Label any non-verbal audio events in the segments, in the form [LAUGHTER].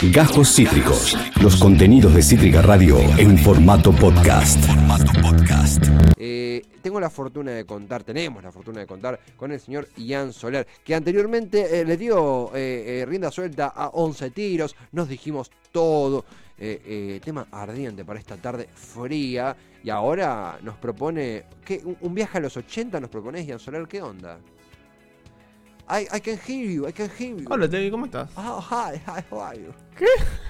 Gajos Cítricos. Los contenidos de Cítrica Radio en formato podcast. Eh, tengo la fortuna de contar, tenemos la fortuna de contar con el señor Ian Soler, que anteriormente eh, le dio eh, rienda suelta a 11 tiros, nos dijimos todo, tema ardiente para esta tarde fría, y ahora nos propone, un viaje a los 80 nos propones, Ian Soler, ¿qué onda? I, I can hear you, I can hear you. Hola, Tevi, ¿cómo estás? Oh, hi, hi, how are you? ¿Qué?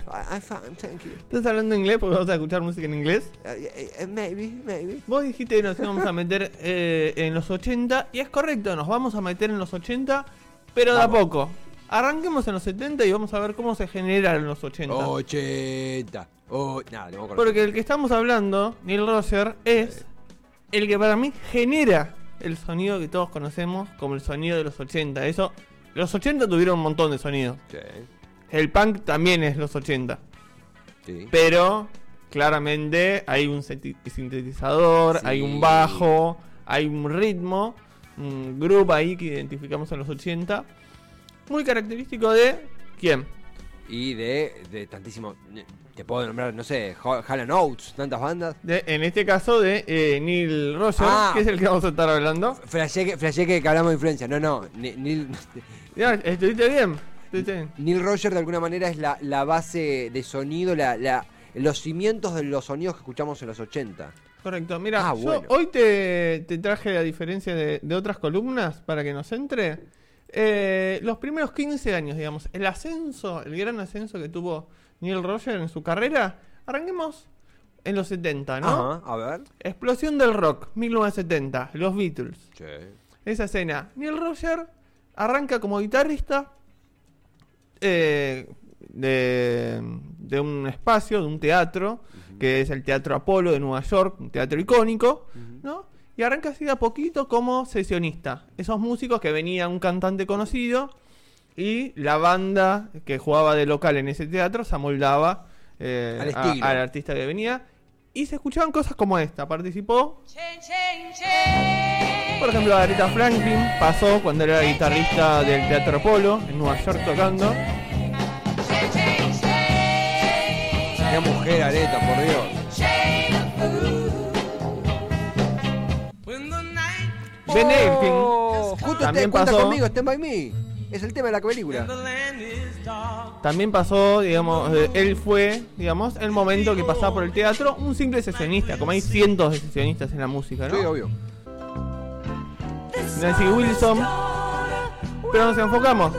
I, I'm fine, thank you. ¿Estás hablando inglés porque vas a escuchar música en inglés? Uh, uh, maybe, maybe. Vos dijiste que nos íbamos a meter eh, en los 80 y es correcto, nos vamos a meter en los 80, pero de a Vamos. poco. Arranquemos en los 70 y vamos a ver cómo se generan los 80. 80. Oh, nada, tengo que Porque el que estamos hablando, Neil Roger, es el que para mí genera el sonido que todos conocemos como el sonido de los 80. Eso, los 80 tuvieron un montón de sonidos. Sí, El punk también es los 80. sí. Pero claramente hay un sintetizador, Sí. hay un bajo, hay un ritmo, un grupo ahí que identificamos en los 80. Muy característico de quién? Y de, de tantísimo. Te puedo nombrar, no sé, Hall Oates, tantas bandas. De, en este caso de eh, Neil Roger, Ah. que es el que vamos a estar hablando. Flashé que, que, hablamos de influencia. No, no. Neil, [LAUGHS] Ya, ¿Estuviste bien? ¿Estuviste bien? Neil Roger de alguna manera es la, la base de sonido, la, la, los cimientos de los sonidos que escuchamos en los 80. Correcto, mira, Ah, bueno. hoy te, te traje la diferencia de, de otras columnas para que nos entre. Eh, los primeros 15 años, digamos, el ascenso, el gran ascenso que tuvo Neil Roger en su carrera, arranquemos en los 70, ¿no? Ajá, a ver. Explosión del rock, 1970, los Beatles. Sí. Esa escena. Neil Roger arranca como guitarrista eh, de, de un espacio, de un teatro, que es el Teatro Apolo de Nueva York, un teatro icónico, ¿no? Y arranca así de a poquito como sesionista. Esos músicos que venía un cantante conocido y la banda que jugaba de local en ese teatro se amoldaba eh, Al a- al artista que venía. Y se escuchaban cosas como esta. Participó por ejemplo, Aretha Franklin pasó cuando era guitarrista del Teatro Apolo en Nueva York tocando. Qué mujer, Areta, por Dios. Ben Elkin Oh, justo También te cuenta pasó- conmigo, Stand By Me. Es el tema de la película. también pasó, digamos, eh, él fue, digamos, el momento que pasaba por el teatro, un simple sesionista, como hay cientos de sesionistas en la música, Sí, ¿no? obvio. Nancy Wilson. Pero nos enfocamos.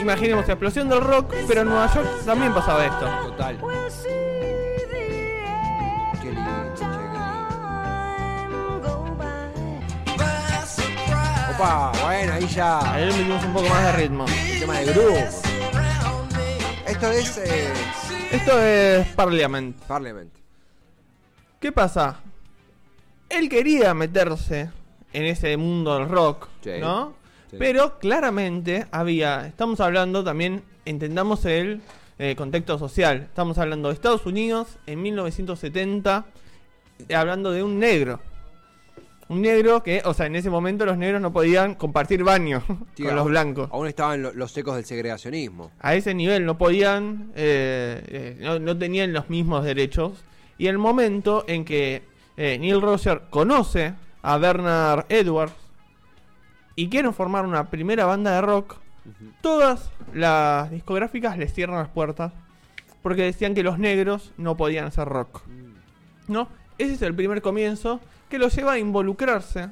Imaginemos la explosión del rock, pero en Nueva York también pasaba esto. Total. Opa, bueno, ahí ya. Ahí le metimos un poco más de ritmo. El tema de grupo. Esto es eh, Esto es Parliament. Parliament. ¿Qué pasa? Él quería meterse en ese mundo del rock, Sí, ¿no? sí. Pero claramente había, estamos hablando también, entendamos el eh, contexto social, estamos hablando de Estados Unidos en 1970, eh, hablando de un negro. Un negro que, o sea, en ese momento los negros no podían compartir baño [LAUGHS] con los blancos. Aún estaban lo- los ecos del segregacionismo. A ese nivel no podían, eh, eh, no, no tenían los mismos derechos. Y el momento en que eh, Neil Roger conoce a Bernard Edwards y quieren formar una primera banda de rock, todas las discográficas les cierran las puertas porque decían que los negros no podían hacer rock. ¿No? Ese es el primer comienzo que lo lleva a involucrarse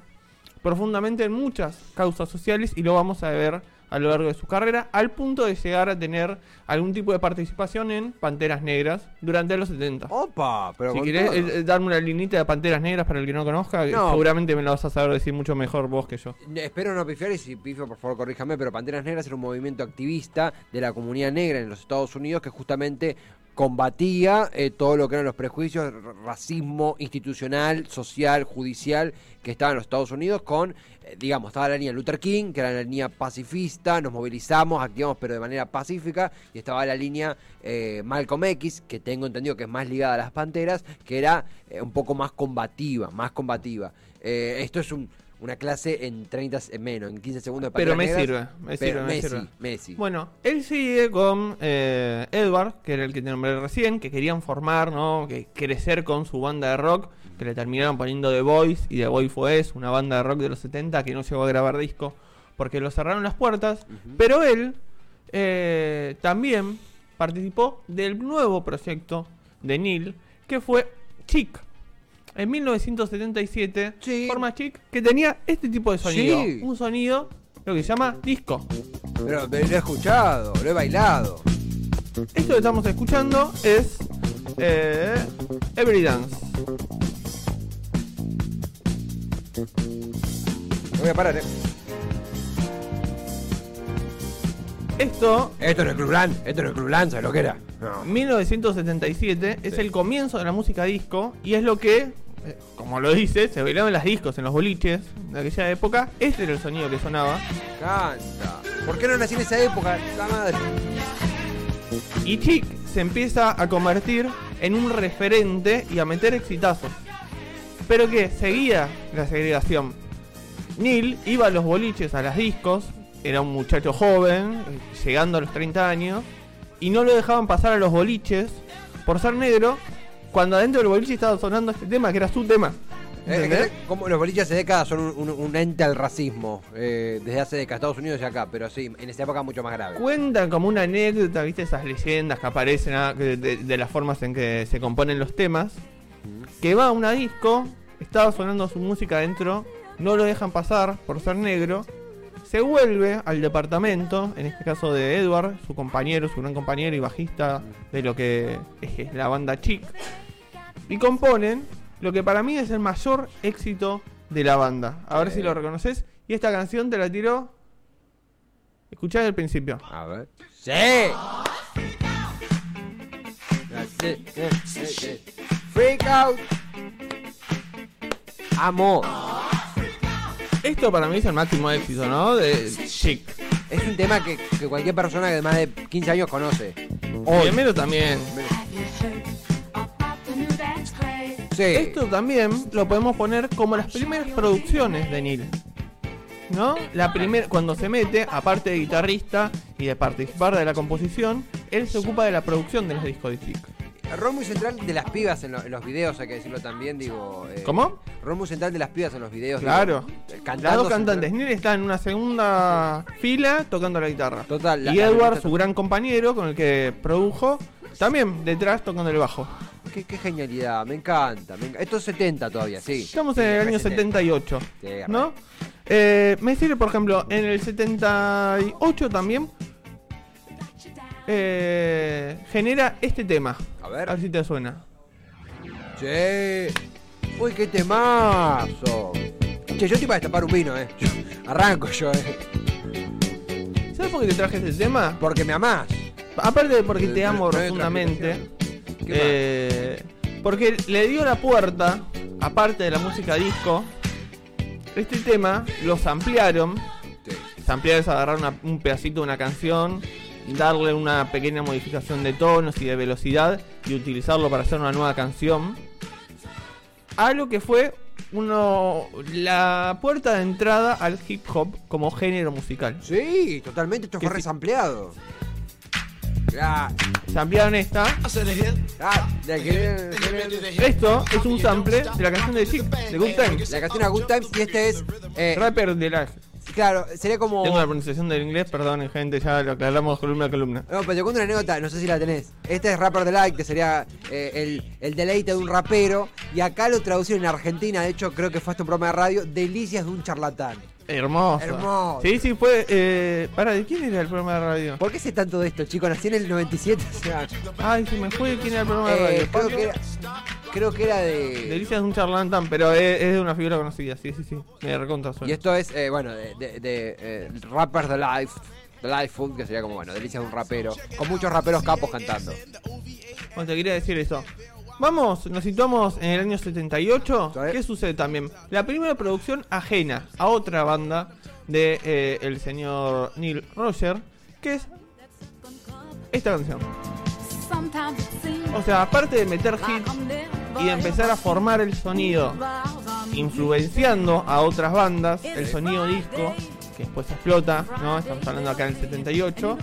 profundamente en muchas causas sociales y lo vamos a ver a lo largo de su carrera, al punto de llegar a tener algún tipo de participación en Panteras Negras durante los 70. Opa, pero si querés eh, eh, darme una linita de Panteras Negras para el que no conozca, No. seguramente me la vas a saber decir mucho mejor vos que yo. Espero no pifiar y si pifio por favor corríjame, pero Panteras Negras era un movimiento activista de la comunidad negra en los Estados Unidos que justamente combatía eh, todo lo que eran los prejuicios, racismo institucional, social, judicial que estaba en los Estados Unidos con, eh, digamos, estaba la línea Luther King, que era la línea pacifista, nos movilizamos, activamos pero de manera pacífica, y estaba la línea eh, Malcolm X, que tengo entendido que es más ligada a las Panteras, que era eh, un poco más combativa, más combativa. Eh, esto es un, una clase en 30 se- en menos, en 15 segundos de Pero me Negras. sirve, me Pero sirve, me Messi, sirve. Messi. Bueno, él sigue con eh, Edward, que era el que te nombré recién, que querían formar, ¿no? Que crecer con su banda de rock, que le terminaron poniendo The Voice, y The Voice fue es una banda de rock de los 70 que no llegó a grabar disco, porque lo cerraron las puertas, pero él eh, también participó del nuevo proyecto de Neil, que fue Chic. En 1977 Sí. forma Chic, que tenía este tipo de sonido. Sí. Un sonido, lo que se llama disco. Pero lo he escuchado, lo he bailado. Esto que estamos escuchando es eh, Every Dance. Voy a parar, eh. Esto, Esto no es Club Land, esto no es Club Land, ¿sabes lo que era? No. 1977, es Sí. el comienzo de la música disco y es lo que, eh, como lo dice, se bailaban las discos en los boliches de aquella época. Este era el sonido que sonaba. Canta. ¿Por qué no nací en esa época? La madre. Y Chic se empieza a convertir en un referente y a meter exitazos. Pero que seguía la segregación. Neil iba a los boliches, a las discos, era un muchacho joven, llegando a los 30 años, y no lo dejaban pasar a los boliches por ser negro, cuando adentro del boliche estaba sonando este tema, que era su tema. Eh, como los boliches hace décadas son un, un- un ente al racismo. eh, desde hace décadas, Estados Unidos y acá, pero sí, en esa época mucho más grave. Cuentan como una anécdota, viste, esas leyendas que aparecen ah, de las formas en que se componen los temas. Que va a una disco, estaba sonando su música adentro, no lo dejan pasar por ser negro. Se vuelve al departamento, en este caso de Edward, su compañero, su gran compañero y bajista de lo que es la banda Chic. Y componen lo que para mí es el mayor éxito de la banda. A ver si lo reconoces. Y esta canción te la tiró. Escuchá el principio. A ver. ¡Sí! Freak out. Amo. Esto para mí es el máximo éxito, ¿no? De Chic. Es un tema que, que cualquier persona de más de 15 años conoce. Hoy. también. Sí. Esto también lo podemos poner como las primeras producciones de Neil. ¿No? La primera, cuando se mete, aparte de guitarrista y de participar de la composición, él se ocupa de la producción de los discos de Chic. Rol muy central de las pibas en, lo- en los videos, hay que decirlo también, digo. eh, ¿Cómo? Rol muy central de las pibas en los videos. digo, Claro. Las cantando dos cantantes. Neil está en una segunda fila tocando la guitarra. Total. la- y la- Edward, la- su gran compañero con el que produjo, también detrás tocando el bajo. Qué, qué genialidad, me encanta, me Esto es 70 todavía, sí. Estamos Sí, en el año 78, Sí. ¿no? Eh, me sirve, por ejemplo, en el 78 también eh, genera este tema. A ver. A ver si te suena. Sí. Uy, qué temazo. Che, yo estoy para destapar un vino, eh. Yo- arranco yo, eh. ¿Sabes por qué te traje este tema? Porque me amás. Aparte de porque Eh, te amo profundamente. ¿Qué eh, porque le dio la puerta, aparte de la música disco, este tema los ampliaron. Sí. Samplear es agarrar una- un pedacito de una canción, darle una pequeña modificación de tonos y de velocidad y utilizarlo para hacer una nueva canción. Algo que fue uno la puerta de entrada al hip hop como género musical. Sí, totalmente, esto fue resampleado. Ah, Samplearon esta. ah, de que- Esto es un sample de la canción de Chic, de Good Times. La canción a Good Times y este es. eh, Rapper de la. Claro, sería como. Tengo la pronunciación del inglés, perdón, gente, ya lo aclaramos columna a columna. No, pero te cuento una anécdota, no sé si la tenés. Este es Rapper Delight, que sería eh, el, el deleite de un rapero. Y acá lo traducieron en Argentina, de hecho creo que fue hasta un programa de radio, Delicias de un charlatán. Hermoso. Hermoso. Sí, sí, fue. Eh, para, ¿de quién era el programa de radio? ¿Por qué sé tanto de esto, chicos? Nací en el 97, o sea, Ay, se me fue quién era el programa de radio. eh, creo, que era, creo que era de... Delicias de un charlatán, pero es, es de una figura conocida, sí, sí, sí. Me recontra suena. Y esto es, eh, bueno, de, de, de, eh, Rapper Delight, Delight Food, que sería como, bueno, Delicias de un rapero. Con muchos raperos capos cantando. Bueno, te quería decir eso. Vamos, nos situamos en el año 78. ¿Sabes? ¿Qué sucede también? La primera producción ajena a otra banda de eh, el señor Neil Roger, que es esta canción. O sea, aparte de meter hits y empezar a formar el sonido influenciando a otras bandas, el sonido disco, que después explota, ¿no? Estamos hablando acá del 78.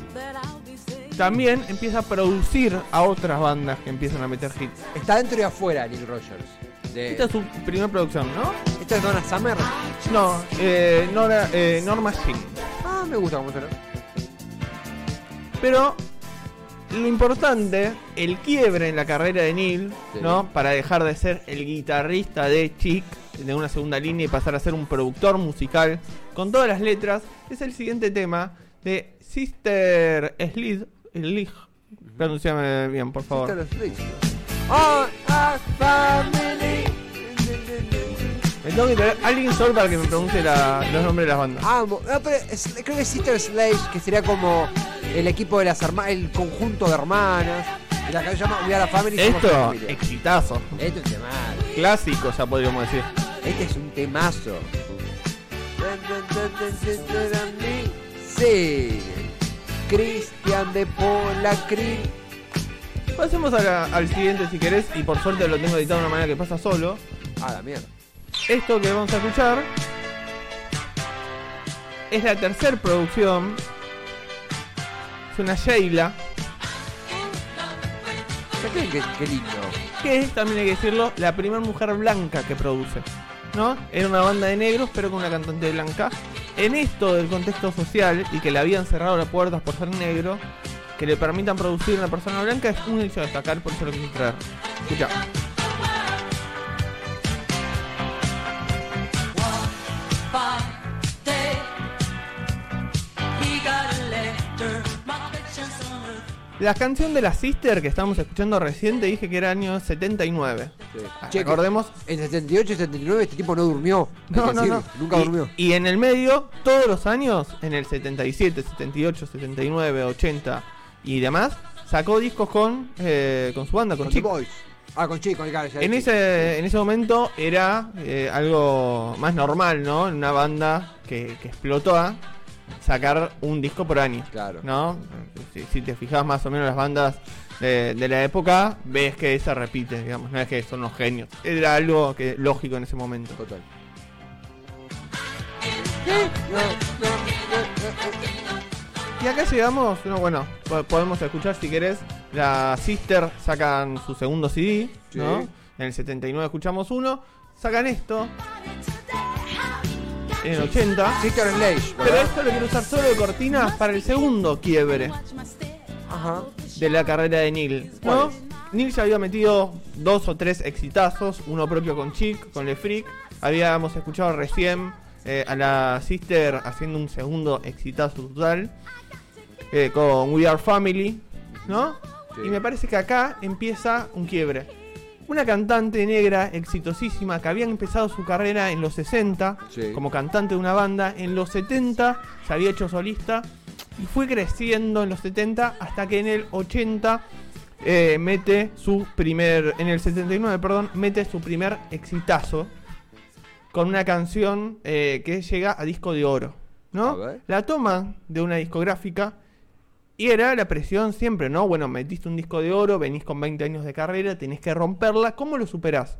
También empieza a producir a otras bandas que empiezan a meter hits. Está dentro y afuera Neil Rogers. De- Esta es su primera producción, ¿no? ¿Esta es Donna Summer? No, eh, Nora- eh, Norma Jean. Ah, me gusta cómo suena. Pero lo importante, el quiebre en la carrera de Neil, Sí. ¿no? Para dejar de ser el guitarrista de Chic, de una segunda línea y pasar a ser un productor musical con todas las letras, es el siguiente tema de Sister Slid. Slig. Pronunciame bien, por favor. Sister. Me tengo que traer alguien solo para que me pronuncie la- los nombres de las bandas. No, pero es- creo que es Sister Slade, que sería como el equipo de las hermanas, el conjunto de hermanas. Y la canción se llama We Are a Family. Esto, exitazo. Esto es un temazo. Clásico, ya podríamos decir. Este es un temazo. Sí. Cristian de Pola Cri. Pasemos a la- al siguiente si querés, y por suerte lo tengo editado de una manera que pasa solo. Ah, la mierda. Esto que vamos a escuchar es la tercera producción. Es una Sheila, ¿Qué, qué, qué lindo. que es, también hay que decirlo, la primera mujer blanca que produce. ¿No? Era una banda de negros, pero con una cantante blanca. En esto del contexto social y que le habían cerrado las puertas por ser negro, que le permitan producir una persona blanca es un hecho a destacar, por eso lo quise traer. Escucha. La canción de la Sister que estamos escuchando recién te dije que era año 79. Sí. Ah, Recordemos. En 78 y 79 este tipo no durmió. No, que no, decir, no. Nunca y, durmió. Y en el medio, todos los años, en el 77, 78, 79, 80 y demás, sacó discos con, eh, con su banda, con Con. Boys. Ah, con Chico, cara, ya En ese, en ese momento era eh, algo más normal, ¿no? En una banda que, que explotó sacar un disco por año. Claro. ¿No? Si, si te fijas más o menos las bandas de, de la época, ves que se repite, digamos, no es que son los genios. Era algo que lógico en ese momento. Total. Y acá llegamos, no, bueno, po- podemos escuchar si querés. La Sister sacan su segundo CD, Sí. ¿no? En el 79 escuchamos uno. Sacan esto en el 80. Sister Slade. Pero ¿verdad? esto lo quiero usar solo de cortina para el segundo quiebre Ajá. de la carrera de Neil. ¿Cuál ¿no? Neil ya había metido dos o tres exitazos, uno propio con Chick, con Le Freak. Habíamos escuchado recién eh, a la Sister haciendo un segundo exitazo total eh, con We Are Family, ¿no? Sí. Y me parece que acá empieza un quiebre. Una cantante negra exitosísima que había empezado su carrera en los 60 Sí. como cantante de una banda, en los 70 se había hecho solista y fue creciendo en los 70 hasta que en el 80 eh, mete su primer, en el 79, perdón, mete su primer exitazo con una canción eh, que llega a disco de oro, ¿no? La toma de una discográfica y era la presión siempre, ¿no? Bueno, metiste un disco de oro, venís con 20 años de carrera, tenés que romperla, ¿cómo lo superás?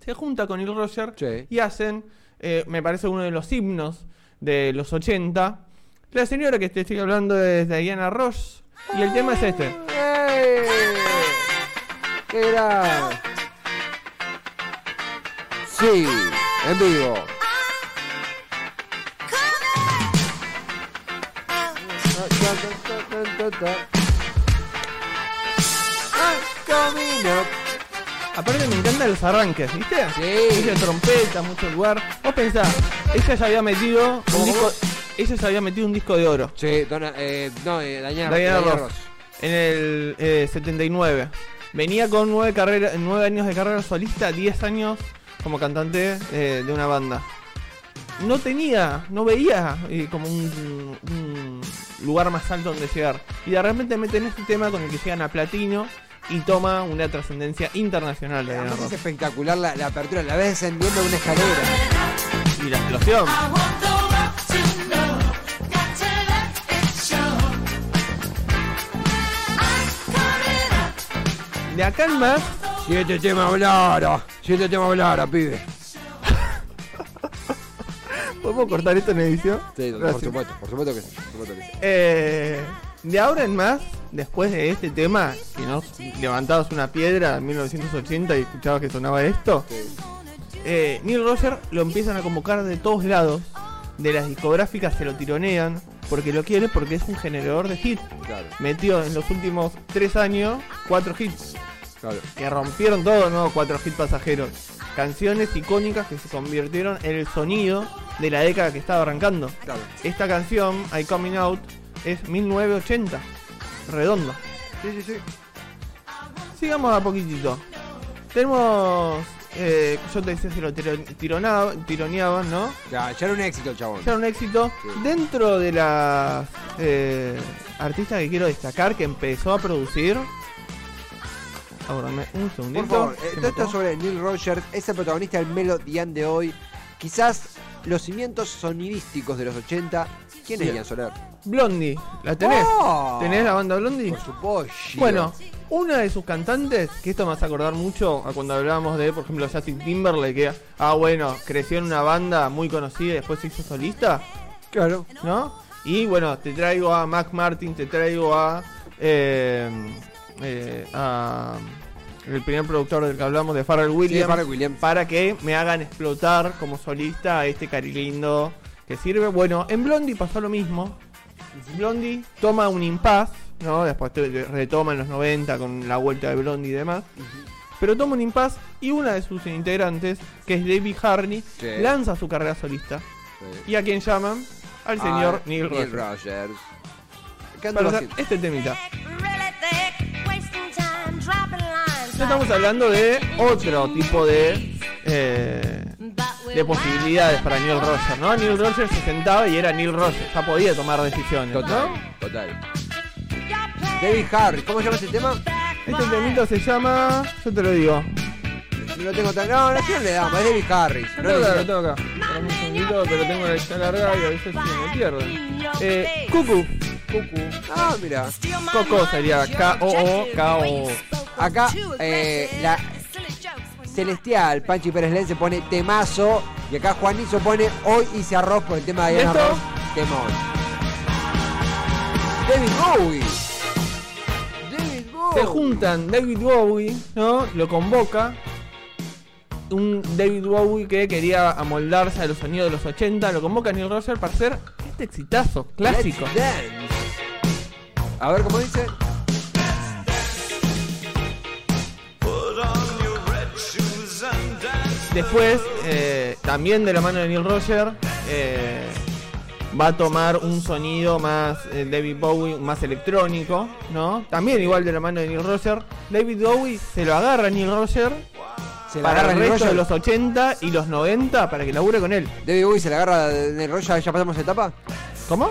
Se junta con Neil Roger Sí. y hacen, eh, me parece uno de los himnos de los 80. La señora que te estoy hablando es Diana Ross y el tema es este. ¿Qué era? Sí, en vivo. Aparte me encantan los arranques, ¿viste? Sí. Mucha trompeta, mucho lugar. Vos pensás, ella ya había metido ¿Cómo, un disco, ella ya había metido un disco de oro Sí, dona, eh, no, eh, Diana, Diana Diana Ross. Ross. en el eh, 79. Venía con nueve, carrera, nueve años de carrera solista, 10 años como cantante eh, de una banda. No tenía, no veía eh, como un, un lugar más alto donde llegar. Y de repente meten este tema con el que llegan a platino y toma una trascendencia internacional de Además es espectacular la, la apertura, la ves descendiendo de una escalera. Y la explosión. De acá en más, Siete temas hablara, siete temas hablara, pibe. ¿Podemos cortar esto en edición? Sí, por supuesto, por supuesto que sí. por supuesto que sí. Eh, de ahora en más, después de este tema, que nos levantabas una piedra en 1980 y escuchabas que sonaba esto, Sí. eh, Neil Roger lo empiezan a convocar de todos lados, de las discográficas se lo tironean, porque lo quiere porque es un generador de hits. Claro, Metió en los últimos tres años cuatro hits, claro. que rompieron todo, ¿no? Cuatro hits pasajeros. Canciones icónicas que se convirtieron en el sonido de la década que estaba arrancando. claro. Esta canción, I Coming Out, es 1980. Redondo. Sí, sí, sí. Sigamos a poquitito. Tenemos. Eh, yo te decía si lo tiro- tironaba- tironeaban, ¿no? Ya, ya era un éxito chabón. Ya era un éxito. Sí. Dentro de las eh, artistas que quiero destacar que empezó a producir. Aguardame un segundito. Por favor, eh, todo esto sobre Neil Rogers, es el protagonista del Melodian de hoy. Quizás los cimientos sonidísticos de los 80. ¿Quién es Bien. Ian Soler? Blondie, ¿la tenés? ¡Oh! ¿Tenés la banda Blondie? Por supuesto. Bueno, una de sus cantantes, que esto me hace acordar mucho a cuando hablábamos de, por ejemplo, Justin Timberlake, que, ah, bueno, creció en una banda muy conocida y después se hizo solista, Claro. ¿no? Y bueno, te traigo a Mac Martin, te traigo a. eh, eh, a el primer productor del que hablamos, de Pharrell Williams, Pharrell Williams. para que me hagan explotar como solista a este cari lindo que sirve. Bueno, en Blondie pasó lo mismo. Blondie toma un impasse, ¿no? Después retoma en los 90 con la vuelta de Blondie y demás. Pero toma un impasse y una de sus integrantes, que es David Harney, Sí. lanza su carrera solista. Sí. ¿Y a quién llaman? Al señor Ah, Neil Rogers. Rogers. ¿Qué Para hacer este temita. Estamos hablando de otro tipo de, eh, de posibilidades para Neil Rogers, ¿no? Neil Rogers se sentaba y era Neil Rogers, ya podía tomar decisiones, Total, ¿no? total. David Harry, ¿cómo se llama ese tema? Este temito se llama, yo te lo digo. No lo tengo tan. No, no, ¿quién le damos? Es David Harris. Lo No tengo lo es- tengo acá. Dame un segundito, pero tengo la lista larga y a veces se me pierde. Eh, Cucu. Cucu. Ah, mira. Coco sería K-O-O-K-O. Acá, eh, la Celestial, Panchi Pérez Len se pone temazo. Y acá Juanizo pone hoy hice arroz por el tema de Diana ¿Esto? Ross. Temón. David Bowie. David Bowie. Se juntan David Bowie, ¿no? Lo convoca. Un David Bowie que quería amoldarse a los sonidos de los 80. Lo convoca a Neil Rogers para hacer este exitazo clásico. A ver cómo dice. Después, eh, también de la mano de Neil Rogers, eh, va a tomar un sonido más eh, David Bowie, más electrónico, ¿no? También igual de la mano de Neil Rogers. David Bowie se lo agarra a Neil Rogers Se la para agarra el resto de los 80 y los 90 para que labure con él. David Bowie se la agarra de Neil Rogers. ¿Ya pasamos etapa? ¿Cómo?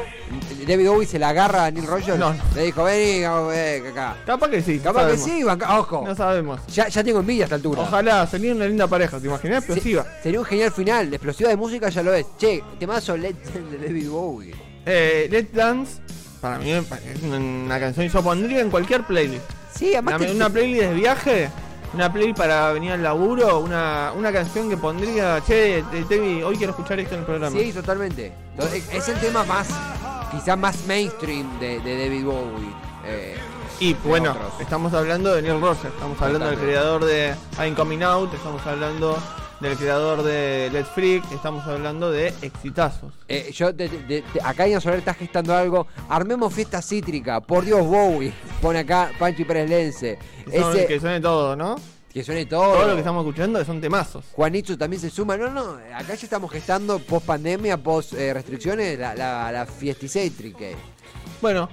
David Bowie se la agarra a Neil Rogers. No. Le dijo, vení, vamos, eh, acá. Capaz que sí. Capaz que sabemos. sí, banca- ojo. No sabemos. Ya, ya tengo envidia a esta altura. Ojalá, sería una linda pareja, ¿te imaginas? Explosiva. Se- sería un genial final. La explosiva de música ya lo es. Che, temazo Let's [LAUGHS] Dance de David Bowie. Eh, Let's Dance, para mí es una canción que yo pondría en cualquier playlist. Sí, además Una, que- una playlist de viaje, una playlist para venir al laburo, una, una canción que pondría, che, Tevi, hoy quiero escuchar esto en el programa. Sí, totalmente. Es el tema más, quizás más mainstream de, de David Bowie. Eh, y bueno, otros. estamos hablando de Neil Rogers, estamos hablando del creador de I'm Coming Out, estamos hablando del creador de Let's Freak, estamos hablando de exitazos. eh, yo te- te- te- acá Ian Soler está gestando algo. Armemos fiesta cítrica. Por Dios, Bowie. Pone acá Panchi Pérez Lense. Que, son- Ese, que suene todo, ¿no? que suene todo. Todo lo que estamos escuchando son temazos. Juanito también se suma. No, no, acá ya estamos gestando post pandemia, post eh, restricciones, la, la, la. Bueno,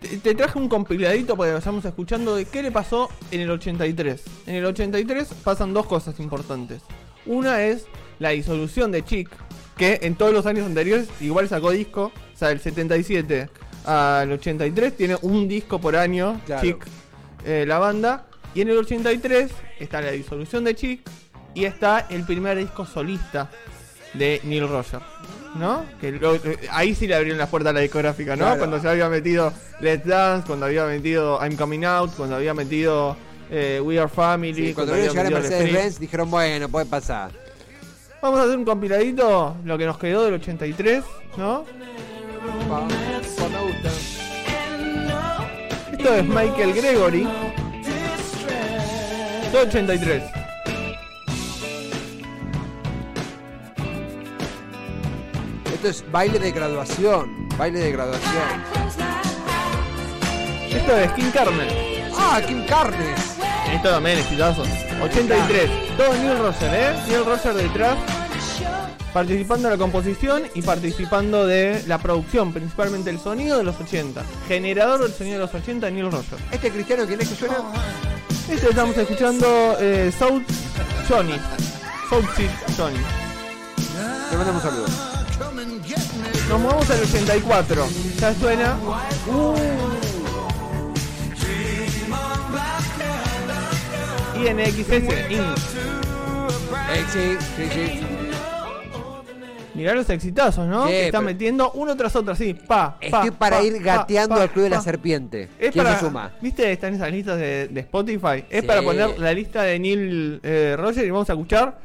te, te traje un compiladito para que vayamos escuchando de qué le pasó en el 83. En el 83 pasan dos cosas importantes. Una es la disolución de Chic, que en todos los años anteriores igual sacó disco. O sea, del 77 al 83 tiene un disco por año, Claro. Chic, eh, la banda. Y en el 83 está la disolución de Chic y está el primer disco solista de Neil Rogers. ¿No? Que lo- eh, ahí sí le abrieron las puertas a la discográfica, ¿no? Claro. Cuando se había metido Let's Dance, cuando había metido I'm Coming Out, cuando había metido eh, We Are Family, Sí, cuando vieron llegar a. Mercedes-Benz dijeron, bueno, puede pasar. Vamos a hacer un compiladito, lo que nos quedó del 83, ¿no? Pa-. Esto es Michael Gregory. Todo 83. Esto es baile de graduación. Baile de graduación. Esto es King Carmel. ¡Ah, Kim Carnes! Esto también es hitazo. 83. Todo Neil Roger, ¿eh? Neil Roger detrás. Participando de la composición y participando de la producción, principalmente el sonido de los 80. Generador del sonido de los 80, Neil Roger. ¿Este cristiano quién es que suena? Este estamos escuchando eh, South Johnny. South Johnny. Le mandamos un saludo. Nos movemos al 84. Ya suena. Uh. INXS, Inc. Eh, sí, sí, sí. Mirá los exitazos, ¿no? Sí, que está pero- metiendo uno tras otro, así. Pa, pa, Estoy para pa, ir pa, gateando pa, al Club de la pa. Serpiente. Es ¿Quién para, se suma? ¿Viste? Están esas listas de, de Spotify. Es Sí. para poner la lista de Neil eh, Roger y vamos a escuchar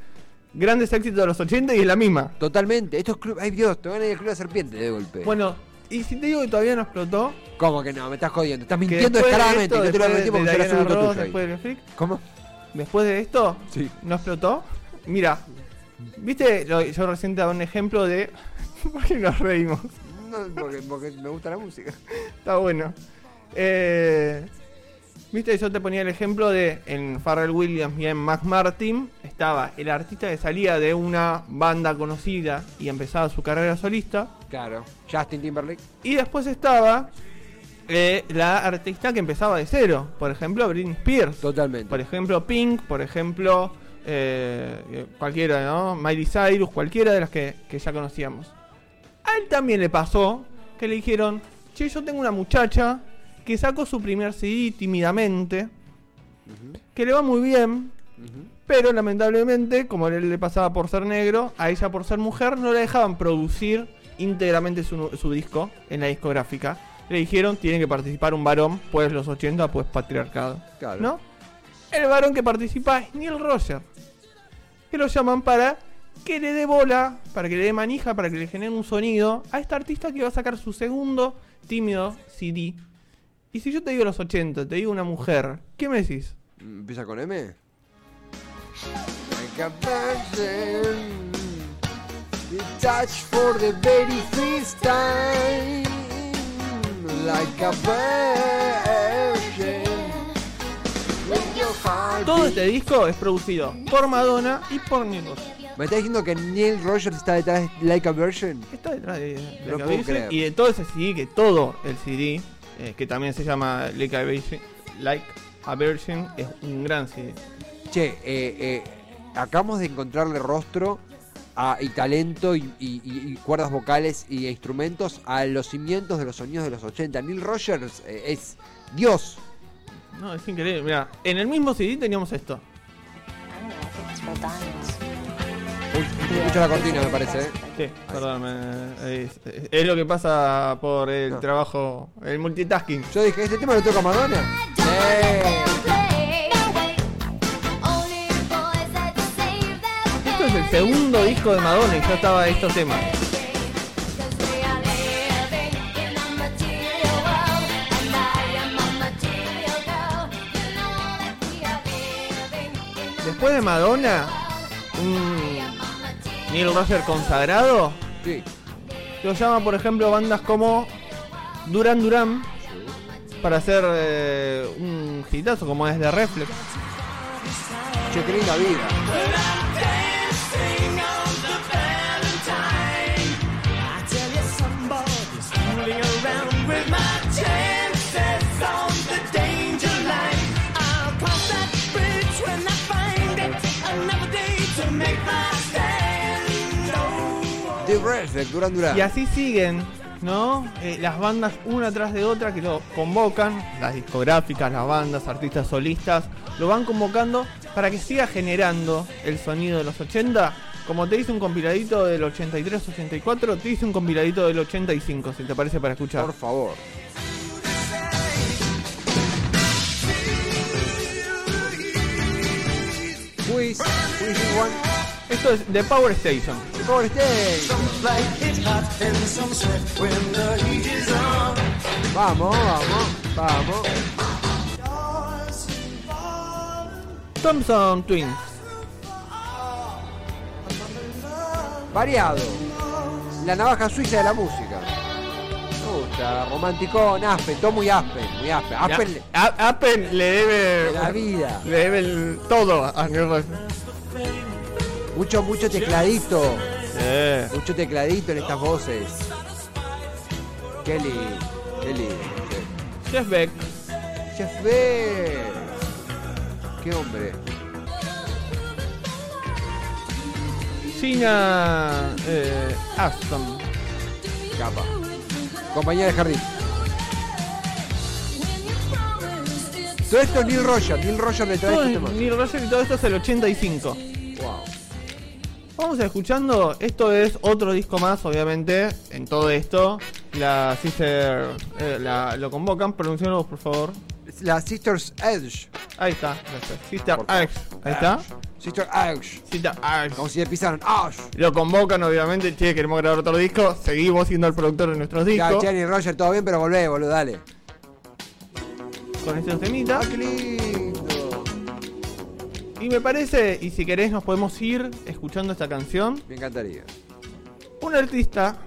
grandes éxitos de los 80 y es la misma. Totalmente. Estos clubes. Ay, Dios, te van a ir al Club de la Serpiente de golpe. Bueno, y si te digo que todavía no explotó, ¿Cómo que no? Me estás jodiendo. Estás que mintiendo después de descaradamente. esto, Yo te lo después advertí porque de será Diana asunto Ross, tuyo ahí. después del Freak, ¿Cómo? Después de esto, Sí. no explotó. Mira, viste, yo recién te daba un ejemplo de. [LAUGHS] ¿Por qué nos reímos? No, porque, porque me gusta la música. Está bueno. Eh, Viste, yo te ponía el ejemplo de en Pharrell Williams y en Mac Martin estaba el artista que salía de una banda conocida y empezaba su carrera solista. Claro. Justin Timberlake. Y después estaba eh, la artista que empezaba de cero. Por ejemplo, Britney Spears. Totalmente. Por ejemplo, Pink. Por ejemplo, eh, eh, cualquiera, ¿no? Miley Cyrus, cualquiera de las que, que ya conocíamos. A él también le pasó que le dijeron, che, yo tengo una muchacha que sacó su primer CD tímidamente, que le va muy bien, pero lamentablemente, como a él le pasaba por ser negro, a ella por ser mujer no le dejaban producir íntegramente su, su disco en la discográfica. Le dijeron, tiene que participar un varón, pues los 80, pues patriarcado. Claro. ¿No? El varón que participa es Neil Roger. Que lo llaman para que le dé bola, para que le dé manija, para que le genere un sonido a esta artista que va a sacar su segundo tímido CD. Y si yo te digo los 80, te digo una mujer, ¿qué me decís? ¿Empieza con M? Like a touch for the very first time. Like a virgin, Todo este disco es producido por Madonna y por Neil Roger. ¿Me estás diciendo que Neil Rogers está detrás de Like a Virgin? Está detrás de, de No creer. y de todo ese CD, que todo el CD, eh, que también se llama Like a Virgin, like a Virgin es un gran CD. Che, eh, eh, acabamos de encontrarle rostro a- y talento y, y- y- y cuerdas vocales y instrumentos a los cimientos de los sonidos de los 80. Neil Rogers eh, es Dios. No, es increíble. Mira, en el mismo CD teníamos esto. Uy, escucha la cortina, me parece. ¿eh? Sí, perdóname. Es, es lo que pasa por el No. trabajo, el multitasking. Yo dije, ¿este tema lo toca Madonna? Eh, segundo disco de Madonna y ya estaba estos temas. Después de Madonna, un Neil Roger consagrado, sí. lo llama por ejemplo bandas como Duran Duran para hacer eh, un hitazo como es de Reflex. Che, qué linda vida. Reflex, Duran Duran. Y así siguen, ¿no? Eh, las bandas una tras de otra que lo convocan, las discográficas, las bandas, artistas solistas, lo van convocando para que siga generando el sonido de los 80. Como te hice un compiladito del 83-84, te hice un compiladito del 85, si te parece para escuchar. Por favor. Who is, who is this one? Esto es The Power Station. Power Station. Vamos, vamos, vamos. Thompson Twins. Variado. La navaja suiza de la música. Romanticón, Aspen, todo muy Aspen, muy Aspen. Aspen le- A- Apple le debe. la vida. Le debe el- todo a Rogers. Mucho, mucho tecladito. Eh. Mucho tecladito en estas voces. Qué lindo. Jeff Beck. Jeff Beck. Qué hombre. Gina eh, Aston. Capa. Compañía de jardín. Todo esto es Neil Roger. Neil Roger le trae Todo este tema. Neil Rogers y todo esto es el 85. Vamos escuchando, esto es otro disco más, obviamente, en todo esto. La Sister eh, la- lo convocan, pronunciarlo por favor. La Sisters Edge. Ahí está, gracias. Sister. Axe, ahí está. Sister Edge. Sister Axe. Como si le pisaran. Lo convocan, obviamente, che, queremos grabar otro disco. Seguimos siendo el productor de nuestros Ya, discos. Jenny Roger, todo bien, pero volvé, boludo, dale. Con estos ¡Ah, temitas. qué lindo! Y me parece, y si querés, nos podemos ir escuchando esta canción. Me encantaría. Un artista,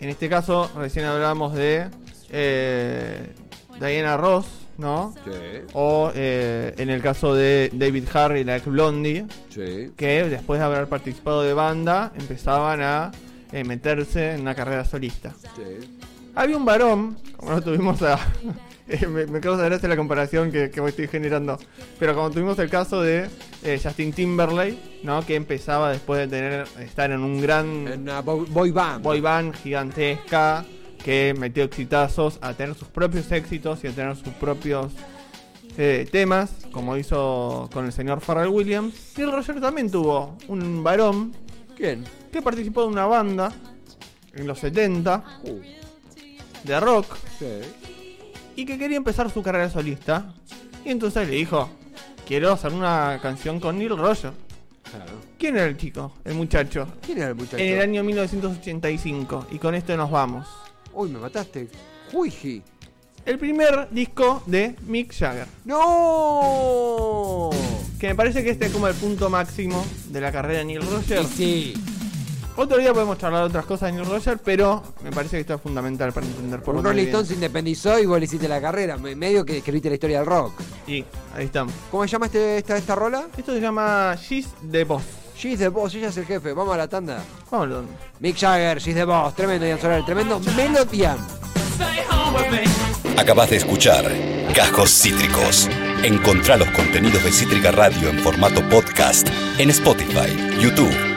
en este caso, recién hablamos de eh, Diana Ross, ¿no? Sí, O eh, en el caso de David Harry, la ex Blondie, sí. que después de haber participado de banda, empezaban a eh, meterse en una carrera solista. sí. Había un varón, como no tuvimos a. [LAUGHS] eh, me, me causa gracia la comparación que, que estoy generando. Pero como tuvimos el caso de eh, Justin Timberlake, ¿no? Que empezaba después de tener estar en un gran En una boy band. boy band gigantesca que metió exitazos a tener sus propios éxitos y a tener sus propios eh, temas, como hizo con el señor Pharrell Williams. Neil Roger también tuvo un varón ¿Quién? que participó de una banda en los 70 Uh, de rock sí. Y que quería empezar su carrera solista. Y entonces le dijo, quiero hacer una canción con Neil Roger. Claro. ¿Quién era el chico? El muchacho. ¿Quién era el muchacho? En el año 1985. Y con esto nos vamos. Uy, me mataste. Juiji. El primer disco de Mick Jagger. ¡No! Que me parece que este es como el punto máximo de la carrera de Neil Roger. Y sí. Otro día podemos charlar de otras cosas de Neil Roger, pero me parece que esto es fundamental para entender por Un dónde Rolling. Stone se independizó y vos le hiciste la carrera. Me- Medio que escribiste la historia del rock. Y ahí estamos. ¿Cómo se llama este, esta, esta rola? Esto se llama She's the Boss. She's the boss, ella es el jefe. Vamos a la tanda. Vámonos. Mick Jagger, She's the boss. Tremendo Ian Soler, tremendo Melodian. Acabas de escuchar Cajos Cítricos. Encontrá los contenidos de Cítrica Radio en formato podcast en Spotify, YouTube